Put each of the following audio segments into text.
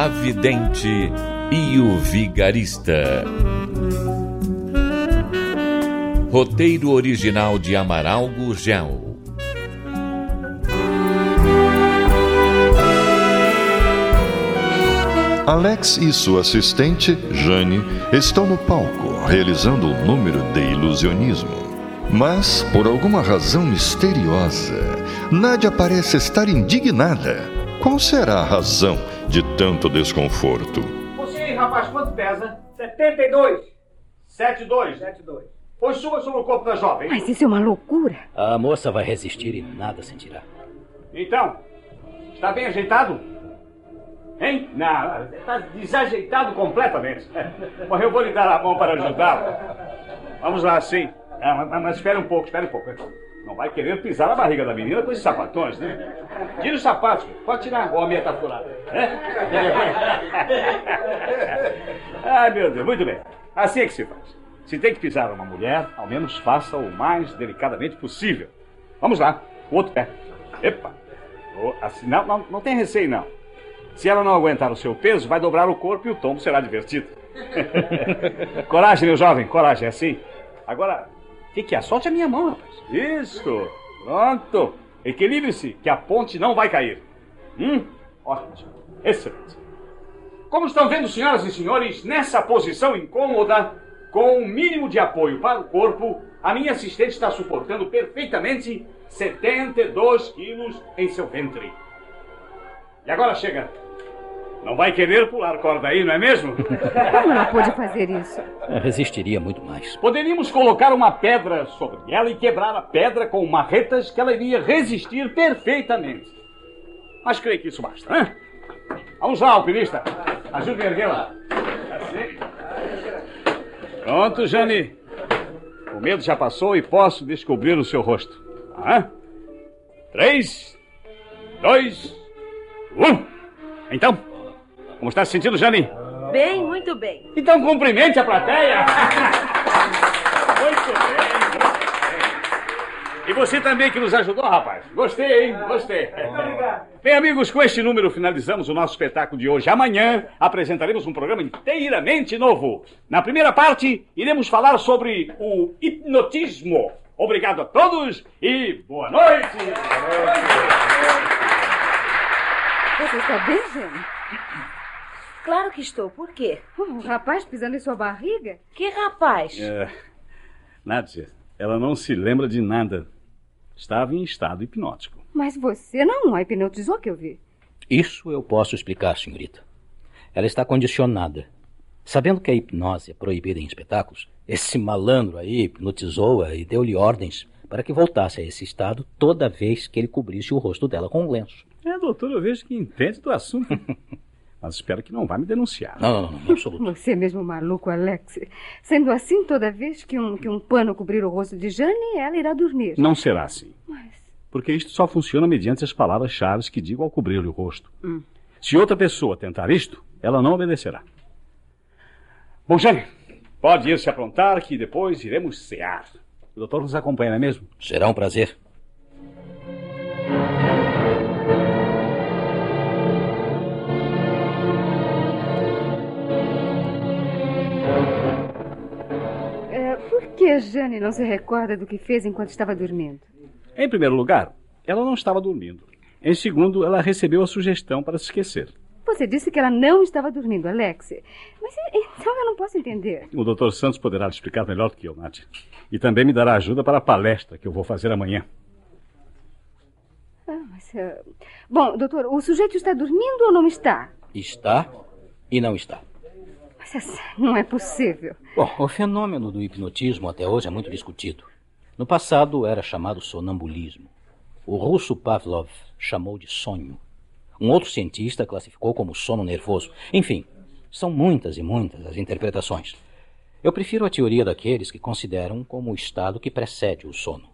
A Vidente e o Vigarista. Roteiro original de Amaral Gurgel. Alex e sua assistente, Jane, estão no palco realizando o um número de ilusionismo. Mas, por alguma razão misteriosa, Nádia parece estar indignada. Qual será a razão de tanto desconforto? Você aí, rapaz, quanto pesa? 72. 72. 72. Pois suba sobre o corpo da jovem. Mas isso é uma loucura. A moça vai resistir e nada sentirá. Então, está bem ajeitado? Hein? Não, está desajeitado completamente. Mas eu vou lhe dar a mão para ajudá-lo. Vamos lá, sim. Ah, mas, mas espere um pouco, espere um pouco. Não vai querer pisar na barriga da menina com esses sapatões, né? Tira os sapatos, pode tirar. Ou a meia tá furada. É? Ai, meu Deus, muito bem. Assim é que se faz. Se tem que pisar uma mulher, ao menos faça o mais delicadamente possível. Vamos lá, o outro pé. Epa! Assim, não, não, não tem receio, não. Se ela não aguentar o seu peso, vai dobrar o corpo e o tombo será divertido. coragem, meu jovem, coragem, é assim. Agora, que, que é? Solte a minha mão, rapaz. Isso! Pronto! Equilibre-se, que a ponte não vai cair. Hum? Ótimo. Excelente. Como estão vendo, senhoras e senhores, nessa posição incômoda, com o um mínimo de apoio para o corpo, a minha assistente está suportando perfeitamente 72 quilos em seu ventre. E agora chega. Não vai querer pular corda aí, não é mesmo? Como ela pôde fazer isso? Resistiria muito mais. Poderíamos colocar uma pedra sobre ela e quebrar a pedra com marretas que ela iria resistir perfeitamente. Mas creio que isso basta, né? Vamos lá, alpinista. Ajude a erguê-la. Assim. Pronto, Jane. O medo já passou e posso descobrir o seu rosto. Ah? Três, dois, um. Então, como está se sentindo, Jane? Bem, muito bem. Então cumprimente a plateia. muito bem. E você também que nos ajudou, rapaz. Gostei, hein? Gostei. Bem, amigos, com este número finalizamos o nosso espetáculo de hoje. Amanhã apresentaremos um programa inteiramente novo. Na primeira parte, iremos falar sobre o hipnotismo. Obrigado a todos e boa noite. Você está bem, Jane? Claro que estou. Por quê? Um rapaz pisando em sua barriga? Que rapaz? É... Nádia, ela não se lembra de nada. Estava em estado hipnótico. Mas você não a hipnotizou que eu vi. Isso eu posso explicar, senhorita. Ela está condicionada. Sabendo que a hipnose é proibida em espetáculos, esse malandro aí hipnotizou-a e deu-lhe ordens para que voltasse a esse estado toda vez que ele cobrisse o rosto dela com um lenço. É, doutor, eu vejo que entende do assunto. Mas espero que não vá me denunciar. Não, não, não, não absoluto. Você é mesmo maluco, Alex. Sendo assim, toda vez que um, que um pano cobrir o rosto de Jane, ela irá dormir. Não será assim. Mas... Porque isto só funciona mediante as palavras-chave que digo ao cobrir-lhe o rosto. Hum. Se outra pessoa tentar isto, ela não obedecerá. Bom, Jane, pode ir se aprontar que depois iremos cear. O doutor nos acompanha, não é mesmo? Será um prazer. Que a Jane não se recorda do que fez enquanto estava dormindo? Em primeiro lugar, ela não estava dormindo. Em segundo, ela recebeu a sugestão para se esquecer. Você disse que ela não estava dormindo, Alex. Mas então eu não posso entender. O Dr. Santos poderá lhe explicar melhor do que eu, Nath. E também me dará ajuda para a palestra que eu vou fazer amanhã. Ah, mas, uh... Bom, doutor, o sujeito está dormindo ou não está? Está e não está. Não é possível. Bom, o fenômeno do hipnotismo até hoje é muito discutido. No passado era chamado sonambulismo. O russo Pavlov chamou de sonho. Um outro cientista classificou como sono nervoso. Enfim, são muitas e muitas as interpretações. Eu prefiro a teoria daqueles que consideram como o estado que precede o sono.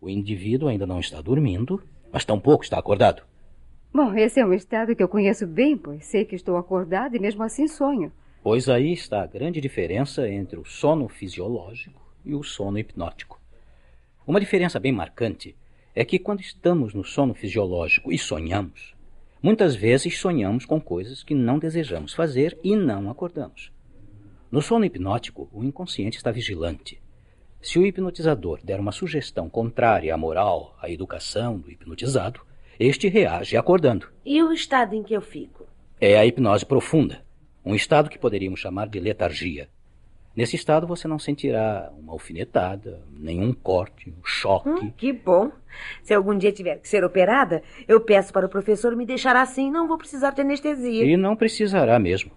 O indivíduo ainda não está dormindo, mas tampouco está acordado. Bom, esse é um estado que eu conheço bem, pois sei que estou acordado e mesmo assim sonho. Pois aí está a grande diferença entre o sono fisiológico e o sono hipnótico. Uma diferença bem marcante é que quando estamos no sono fisiológico e sonhamos, muitas vezes sonhamos com coisas que não desejamos fazer e não acordamos. No sono hipnótico, o inconsciente está vigilante. Se o hipnotizador der uma sugestão contrária à moral, à educação do hipnotizado, este reage acordando. E o estado em que eu fico? É a hipnose profunda, um estado que poderíamos chamar de letargia. Nesse estado você não sentirá uma alfinetada, nenhum corte, um choque. Hum, que bom. Se algum dia tiver que ser operada, eu peço para o professor me deixar assim, não vou precisar de anestesia. E não precisará mesmo.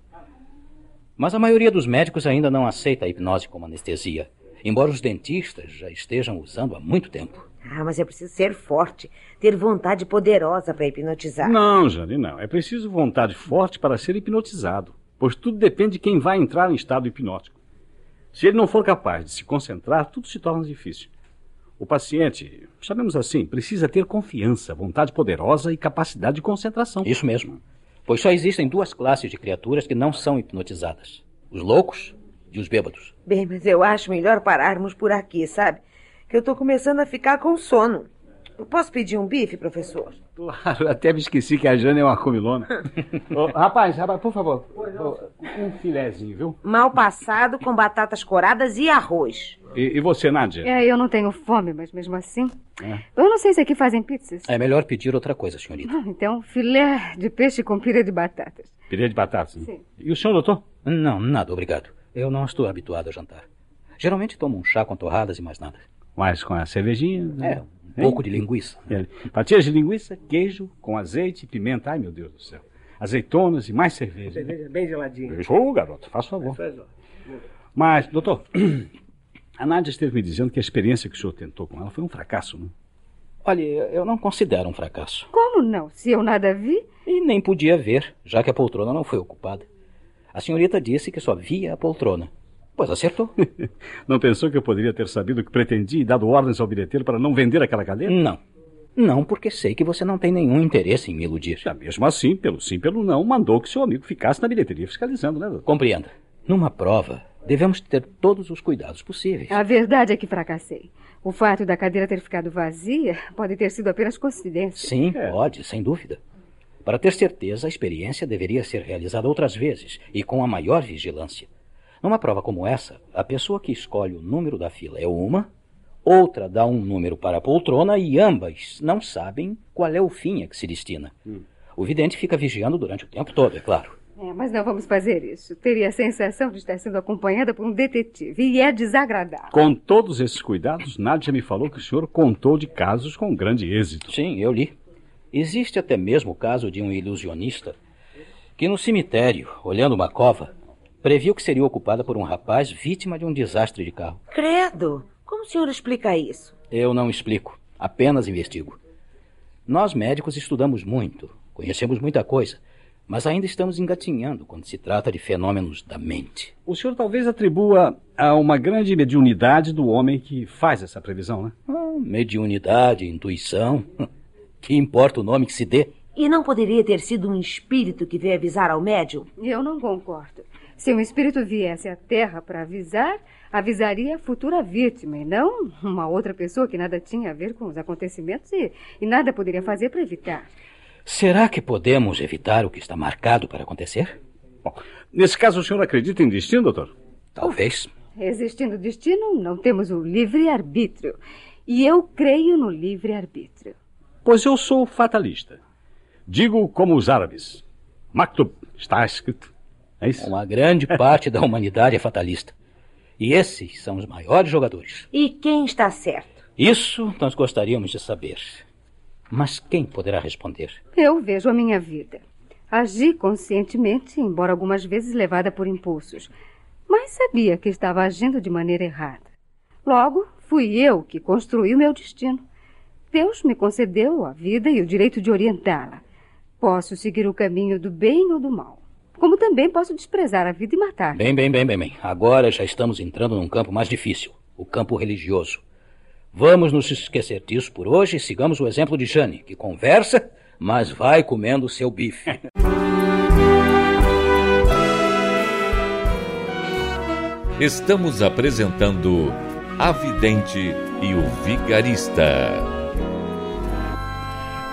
Mas a maioria dos médicos ainda não aceita a hipnose como anestesia, embora os dentistas já estejam usando há muito tempo. Ah, mas é preciso ser forte, ter vontade poderosa para hipnotizar. Não, Jane, não. É preciso vontade forte para ser hipnotizado, pois tudo depende de quem vai entrar em estado hipnótico. Se ele não for capaz de se concentrar, tudo se torna difícil. O paciente, sabemos assim, precisa ter confiança, vontade poderosa e capacidade de concentração. Isso mesmo. Pois só existem duas classes de criaturas que não são hipnotizadas: os loucos e os bêbados. Bem, mas eu acho melhor pararmos por aqui, sabe? Que eu estou começando a ficar com sono. Eu posso pedir um bife, professor? Claro, até me esqueci que a Jane é uma comilona. Ô, rapaz, rapaz, por favor, ô, um filézinho, viu? Mal passado com batatas coradas e arroz. E, e você, Nádia? É, eu não tenho fome, mas mesmo assim. É. Eu não sei se aqui fazem pizzas. É melhor pedir outra coisa, senhorita. Então, filé de peixe com pire de batatas. Pirê de batatas. né? Sim. E o senhor, doutor? Não, nada, obrigado. Eu não estou habituado a jantar. Geralmente tomo um chá com torradas e mais nada. Mas com a cervejinha. né? É, um pouco de linguiça. É, Fatias de linguiça, queijo, com azeite e pimenta. Ai, meu Deus do céu. Azeitonas e mais cerveja. Cerveja bem geladinha. Ô, garoto, faz favor. Mas, doutor, a Nádia esteve me dizendo que a experiência que o senhor tentou com ela foi um fracasso, né? Olha, eu não considero um fracasso. Como não? Se eu nada vi? E nem podia ver, já que a poltrona não foi ocupada. A senhorita disse que só via a poltrona. Pois acertou. Não pensou que eu poderia ter sabido o que pretendia e dado ordens ao bilheteiro para não vender aquela cadeira? Não. Não, porque sei que você não tem nenhum interesse em me iludir. Já mesmo assim, pelo sim, pelo não, mandou que seu amigo ficasse na bilheteria fiscalizando, né, doutor? Compreenda. Numa prova, devemos ter todos os cuidados possíveis. A verdade é que fracassei. O fato da cadeira ter ficado vazia pode ter sido apenas coincidência. Sim, É. pode, sem dúvida. Para ter certeza, a experiência deveria ser realizada outras vezes e com a maior vigilância. Numa prova como essa, a pessoa que escolhe o número da fila é uma, outra dá um número para a poltrona e ambas não sabem qual é o fim a que se destina. O vidente fica vigiando durante o tempo todo, é claro. É, mas não vamos fazer isso. Teria a sensação de estar sendo acompanhada por um detetive. E é desagradável. Com todos esses cuidados, Nádia me falou que o senhor contou de casos com grande êxito. Sim, eu li. Existe até mesmo o caso de um ilusionista que, no cemitério, olhando uma cova, previu que seria ocupada por um rapaz vítima de um desastre de carro. Credo! Como o senhor explica isso? Eu não explico, apenas investigo. Nós médicos estudamos muito, conhecemos muita coisa, mas ainda estamos engatinhando quando se trata de fenômenos da mente. O senhor talvez atribua a uma grande mediunidade do homem que faz essa previsão, né? Ah, mediunidade, intuição. Que importa o nome que se dê? E não poderia ter sido um espírito que veio avisar ao médium? Eu não concordo. Se um espírito viesse à Terra para avisar, avisaria a futura vítima e não uma outra pessoa que nada tinha a ver com os acontecimentos e, e nada poderia fazer para evitar. Será que podemos evitar o que está marcado para acontecer? Bom, nesse caso, o senhor acredita em destino, doutor? Talvez. Existindo destino, não temos o livre-arbítrio. E eu creio no livre-arbítrio. Pois eu sou fatalista. Digo como os árabes. Maktub, está escrito. É isso? Uma grande parte da humanidade é fatalista. E esses são os maiores jogadores. E quem está certo? Isso nós gostaríamos de saber. Mas quem poderá responder? Eu vejo a minha vida. Agi conscientemente, embora algumas vezes levada por impulsos. Mas sabia que estava agindo de maneira errada. Logo, fui eu que construí o meu destino. Deus me concedeu a vida e o direito de orientá-la. Posso seguir o caminho do bem ou do mal. Como também posso desprezar a vida e matar. Bem, bem, bem, bem, bem. Agora já estamos entrando num campo mais difícil o campo religioso. Vamos nos esquecer disso por hoje e sigamos o exemplo de Jane, que conversa, mas vai comendo seu bife. Estamos apresentando A Vidente e o Vigarista.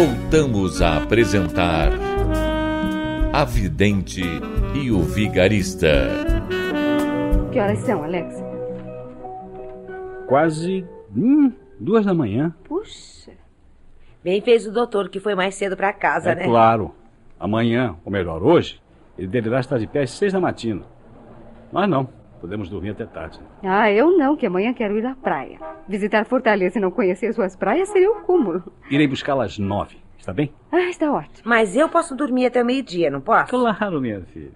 Voltamos a apresentar A Vidente e o Vigarista. Que horas são, Alex? Quase hum, duas da manhã. Puxa. Bem fez o doutor que foi mais cedo para casa, é né? claro. Amanhã, ou melhor, hoje, ele deverá estar de pé às seis da matina. Nós não. Podemos dormir até tarde. Ah, eu não, que amanhã quero ir à praia. Visitar Fortaleza e não conhecer suas praias seria o cúmulo. Irei buscá-la às nove. Está bem? Ah, está ótimo. Mas eu posso dormir até o meio-dia, não posso? Claro, minha filha.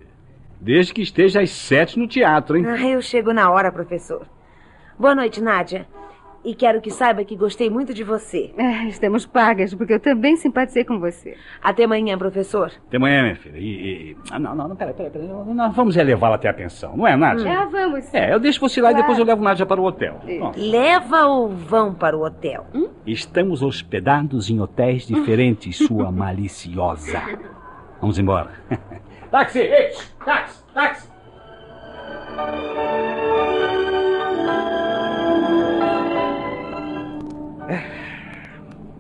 Desde que esteja às sete no teatro, hein? Ah, eu chego na hora, professor. Boa noite, Nádia. E quero que saiba que gostei muito de você. É, estamos pagas, porque eu também simpatizei com você. Até amanhã, professor. Até amanhã, minha filha. E. e... Ah, não, não, não, peraí, peraí, peraí. Nós vamos levá-la até a pensão, não é, Nádia? Já vamos. sim. É, eu deixo você lá e Claro. depois eu levo Nádia para o hotel. Leva ou vão para o hotel? Estamos hospedados em hotéis diferentes, sua maliciosa. Vamos embora. táxi! Ei, táxi! Táxi!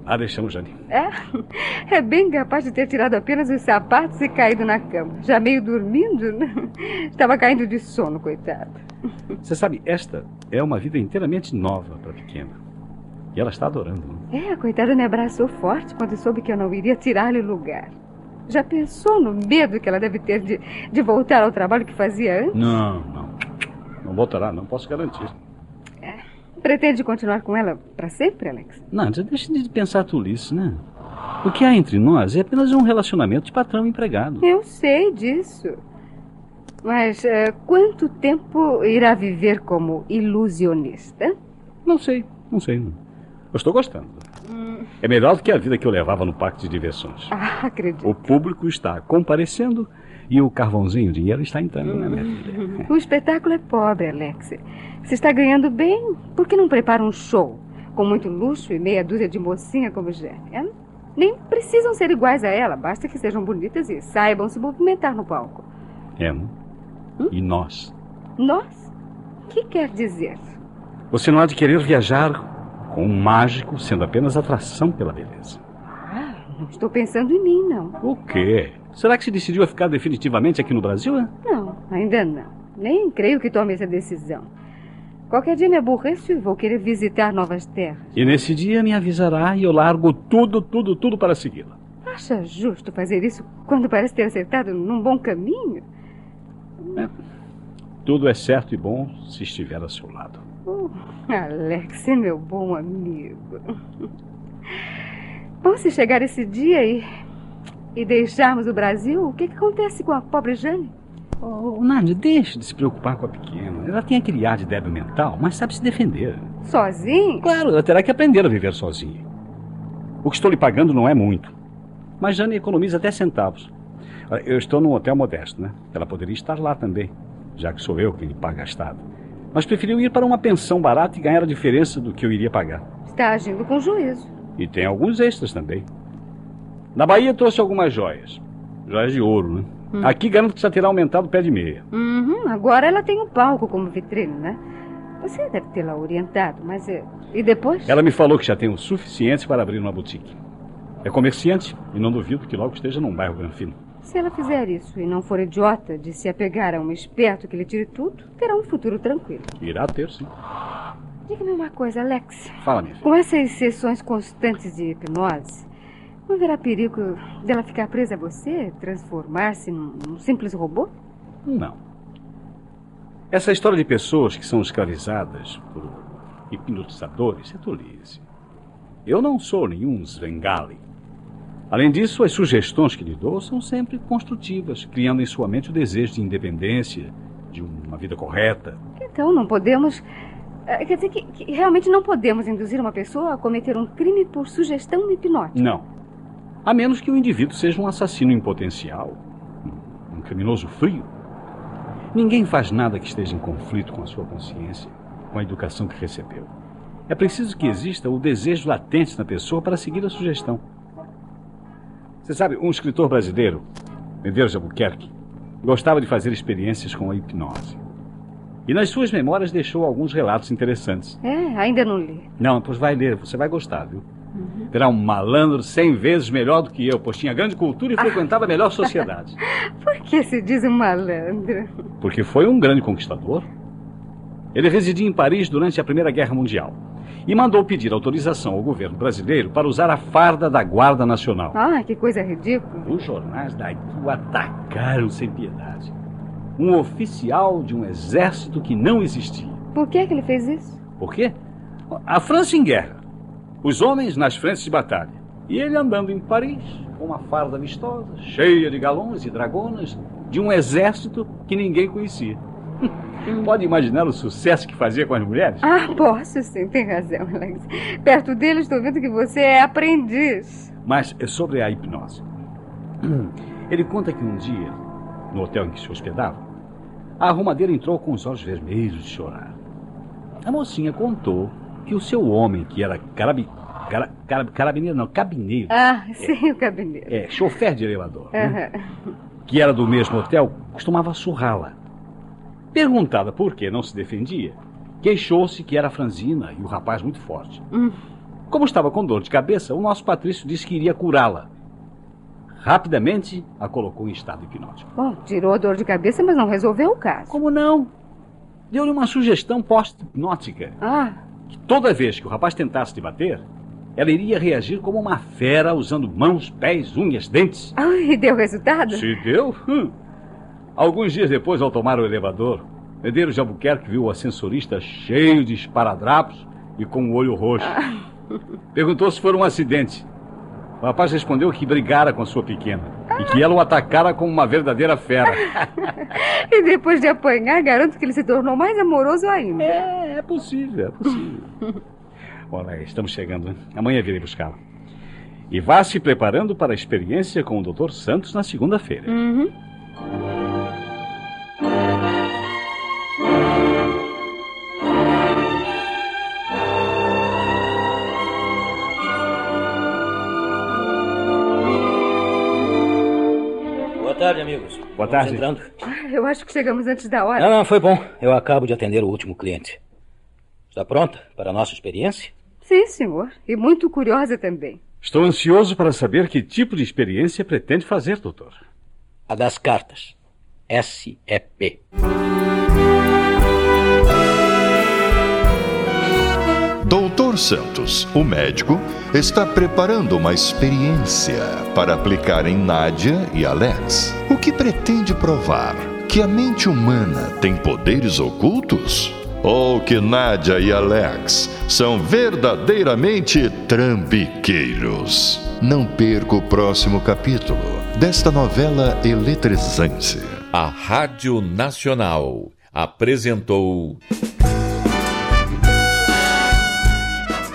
Ah, deixamos, Jane. É? É bem capaz de ter tirado apenas os sapatos e caído na cama. Já meio dormindo, né? Estava caindo de sono, coitado. Você sabe, esta é uma vida inteiramente nova para a pequena. E ela está adorando. né? É, a coitada me abraçou forte quando soube que eu não iria tirar-lhe o lugar. Já pensou no medo que ela deve ter de, de voltar ao trabalho que fazia antes? Não, não. Não voltará, não posso garantir. Pretende continuar com ela para sempre, Alex? Nádia, deixe de pensar tolice, né? O que há entre nós é apenas um relacionamento de patrão e empregado. Eu sei disso. Mas eh, quanto tempo irá viver como ilusionista? Não sei, não sei. Eu estou gostando. É melhor do que a vida que eu levava no parque de diversões. Ah, acredito. O público está comparecendo e o carvãozinho, o dinheiro está entrando, né, minha filha? O espetáculo é pobre, Alex. Se está ganhando bem, por que não prepara um show? Com muito luxo e meia dúzia de mocinha como Jane. é? Nem precisam ser iguais a ela, basta que sejam bonitas e saibam se movimentar no palco. É, não? E nós? Nós? O que quer dizer? Você não há de querer viajar com um mágico sendo apenas atração pela beleza. Ah, não estou pensando em mim, não. O quê? Será que se decidiu a ficar definitivamente aqui no Brasil? é? Não, ainda não. Nem creio que tome essa decisão. Qualquer dia me aborreço e vou querer visitar novas terras. E nesse dia me avisará e eu largo tudo, tudo, tudo para segui-la. Acha justo fazer isso quando parece ter acertado num bom caminho? Tudo é certo e bom se estiver a seu lado. Oh, Alex é meu bom amigo. Bom, se chegar esse dia e, e deixarmos o Brasil, o que, que acontece com a pobre Jane? Oh, Nádia, deixe de se preocupar com a pequena. Ela tem aquele ar de débil mental, mas sabe se defender. Sozinha? Claro, ela terá que aprender a viver sozinha. O que estou lhe pagando não é muito. Mas Jane economiza até centavos. Eu estou num hotel modesto, né? Ela poderia estar lá também, já que sou eu quem lhe paga a estada. Mas preferiu ir para uma pensão barata e ganhar a diferença do que eu iria pagar. Está agindo com juízo. E tem alguns extras também. Na Bahia trouxe algumas joias. Joias de ouro, né? Aqui garanto que já terá aumentado o pé de meia. Uhum, agora ela tem um palco como vitrine, né? Você deve tê-la orientado, mas. eh, E depois? Ela me falou que já tem o suficiente para abrir uma boutique. É comerciante e não duvido que logo esteja num bairro granfino. Se ela fizer isso e não for idiota de se apegar a um esperto que lhe tire tudo, terá um futuro tranquilo. Irá ter, sim. Diga-me uma coisa, Alex. Fala, minha filha. Com essas sessões constantes de hipnose, Não haverá perigo dela ficar presa a você, transformar-se num, num simples robô? Não. Essa história de pessoas que são escravizadas por hipnotizadores é tolice. Eu não sou nenhum Svengali. Além disso, as sugestões que lhe dou são sempre construtivas, criando em sua mente o desejo de independência, de uma vida correta. Então não podemos. eh, Quer dizer que, que realmente não podemos induzir uma pessoa a cometer um crime por sugestão hipnótica. Não. A menos que o indivíduo seja um assassino em potencial, um criminoso frio. Ninguém faz nada que esteja em conflito com a sua consciência, com a educação que recebeu. É preciso que exista o desejo latente na pessoa para seguir a sugestão. Você sabe, um escritor brasileiro, Medeiros Albuquerque, gostava de fazer experiências com a hipnose. E nas suas memórias deixou alguns relatos interessantes. É, ainda não li. Não, pois vai ler, você vai gostar, viu? Terá um malandro cem vezes melhor do que eu, pois tinha grande cultura e frequentava a melhor sociedade. Por que se diz um malandro? Porque foi um grande conquistador. Ele residia em Paris durante a Primeira Guerra Mundial e mandou pedir autorização ao governo brasileiro para usar a farda da Guarda Nacional. Ah, que coisa ridícula. Os jornais daqui o atacaram sem piedade. Um oficial de um exército que não existia. Por que, é que ele fez isso? Por quê? A França em guerra. Os homens nas frentes de batalha. E ele andando em Paris, com uma farda vistosa, cheia de galões e dragonas, de um exército que ninguém conhecia. Pode imaginar o sucesso que fazia com as mulheres? Ah, posso sim, tem razão, Alex. Perto dele estou vendo que você é aprendiz. Mas é sobre a hipnose. Ele conta que um dia, no hotel em que se hospedava, a arrumadeira entrou com os olhos vermelhos de chorar. A mocinha contou que o seu homem, que era carabi, cara, cara, carabineiro, não, cabineiro, Ah, sim, o cabineiro. é, chofer de elevador, né, Aham. que era do mesmo hotel, costumava surrá-la. Perguntada por que não se defendia, queixou-se que era franzina e o rapaz muito forte. Hum. Como estava com dor de cabeça, o nosso Patrício disse que iria curá-la. Rapidamente a colocou em estado hipnótico. Bom, tirou a dor de cabeça, mas não resolveu o caso. Como não? Deu-lhe uma sugestão pós-hipnótica. Ah, Que toda vez que o rapaz tentasse te bater, ela iria reagir como uma fera, usando mãos, pés, unhas, dentes. ah, e deu resultado? Se deu? Hum. Alguns dias depois, ao tomar o elevador, Medeiros de Albuquerque viu o ascensorista cheio de esparadrapos e com o olho roxo. Perguntou se foi um acidente. O rapaz respondeu que brigara com a sua pequena e que ela o atacara como uma verdadeira fera. E depois de apanhar, garanto que ele se tornou mais amoroso ainda. É, é possível, é possível. Olha, estamos chegando. né? Amanhã virei buscá-la. E vá se preparando para a experiência com o Dr. Santos na segunda-feira. Uhum. Boa Vamos tarde. Entrando. Ah, Eu acho que chegamos antes da hora. Não, não, foi bom. Eu acabo de atender o último cliente. Está pronta para a nossa experiência? Sim, senhor. E muito curiosa também. Estou ansioso para saber que tipo de experiência pretende fazer, doutor. A das cartas. SEP. Santos, o médico, está preparando uma experiência para aplicar em Nádia e Alex. O que pretende provar? Que a mente humana tem poderes ocultos? Ou que Nádia e Alex são verdadeiramente trambiqueiros? Não perca o próximo capítulo desta novela eletrizante. A Rádio Nacional apresentou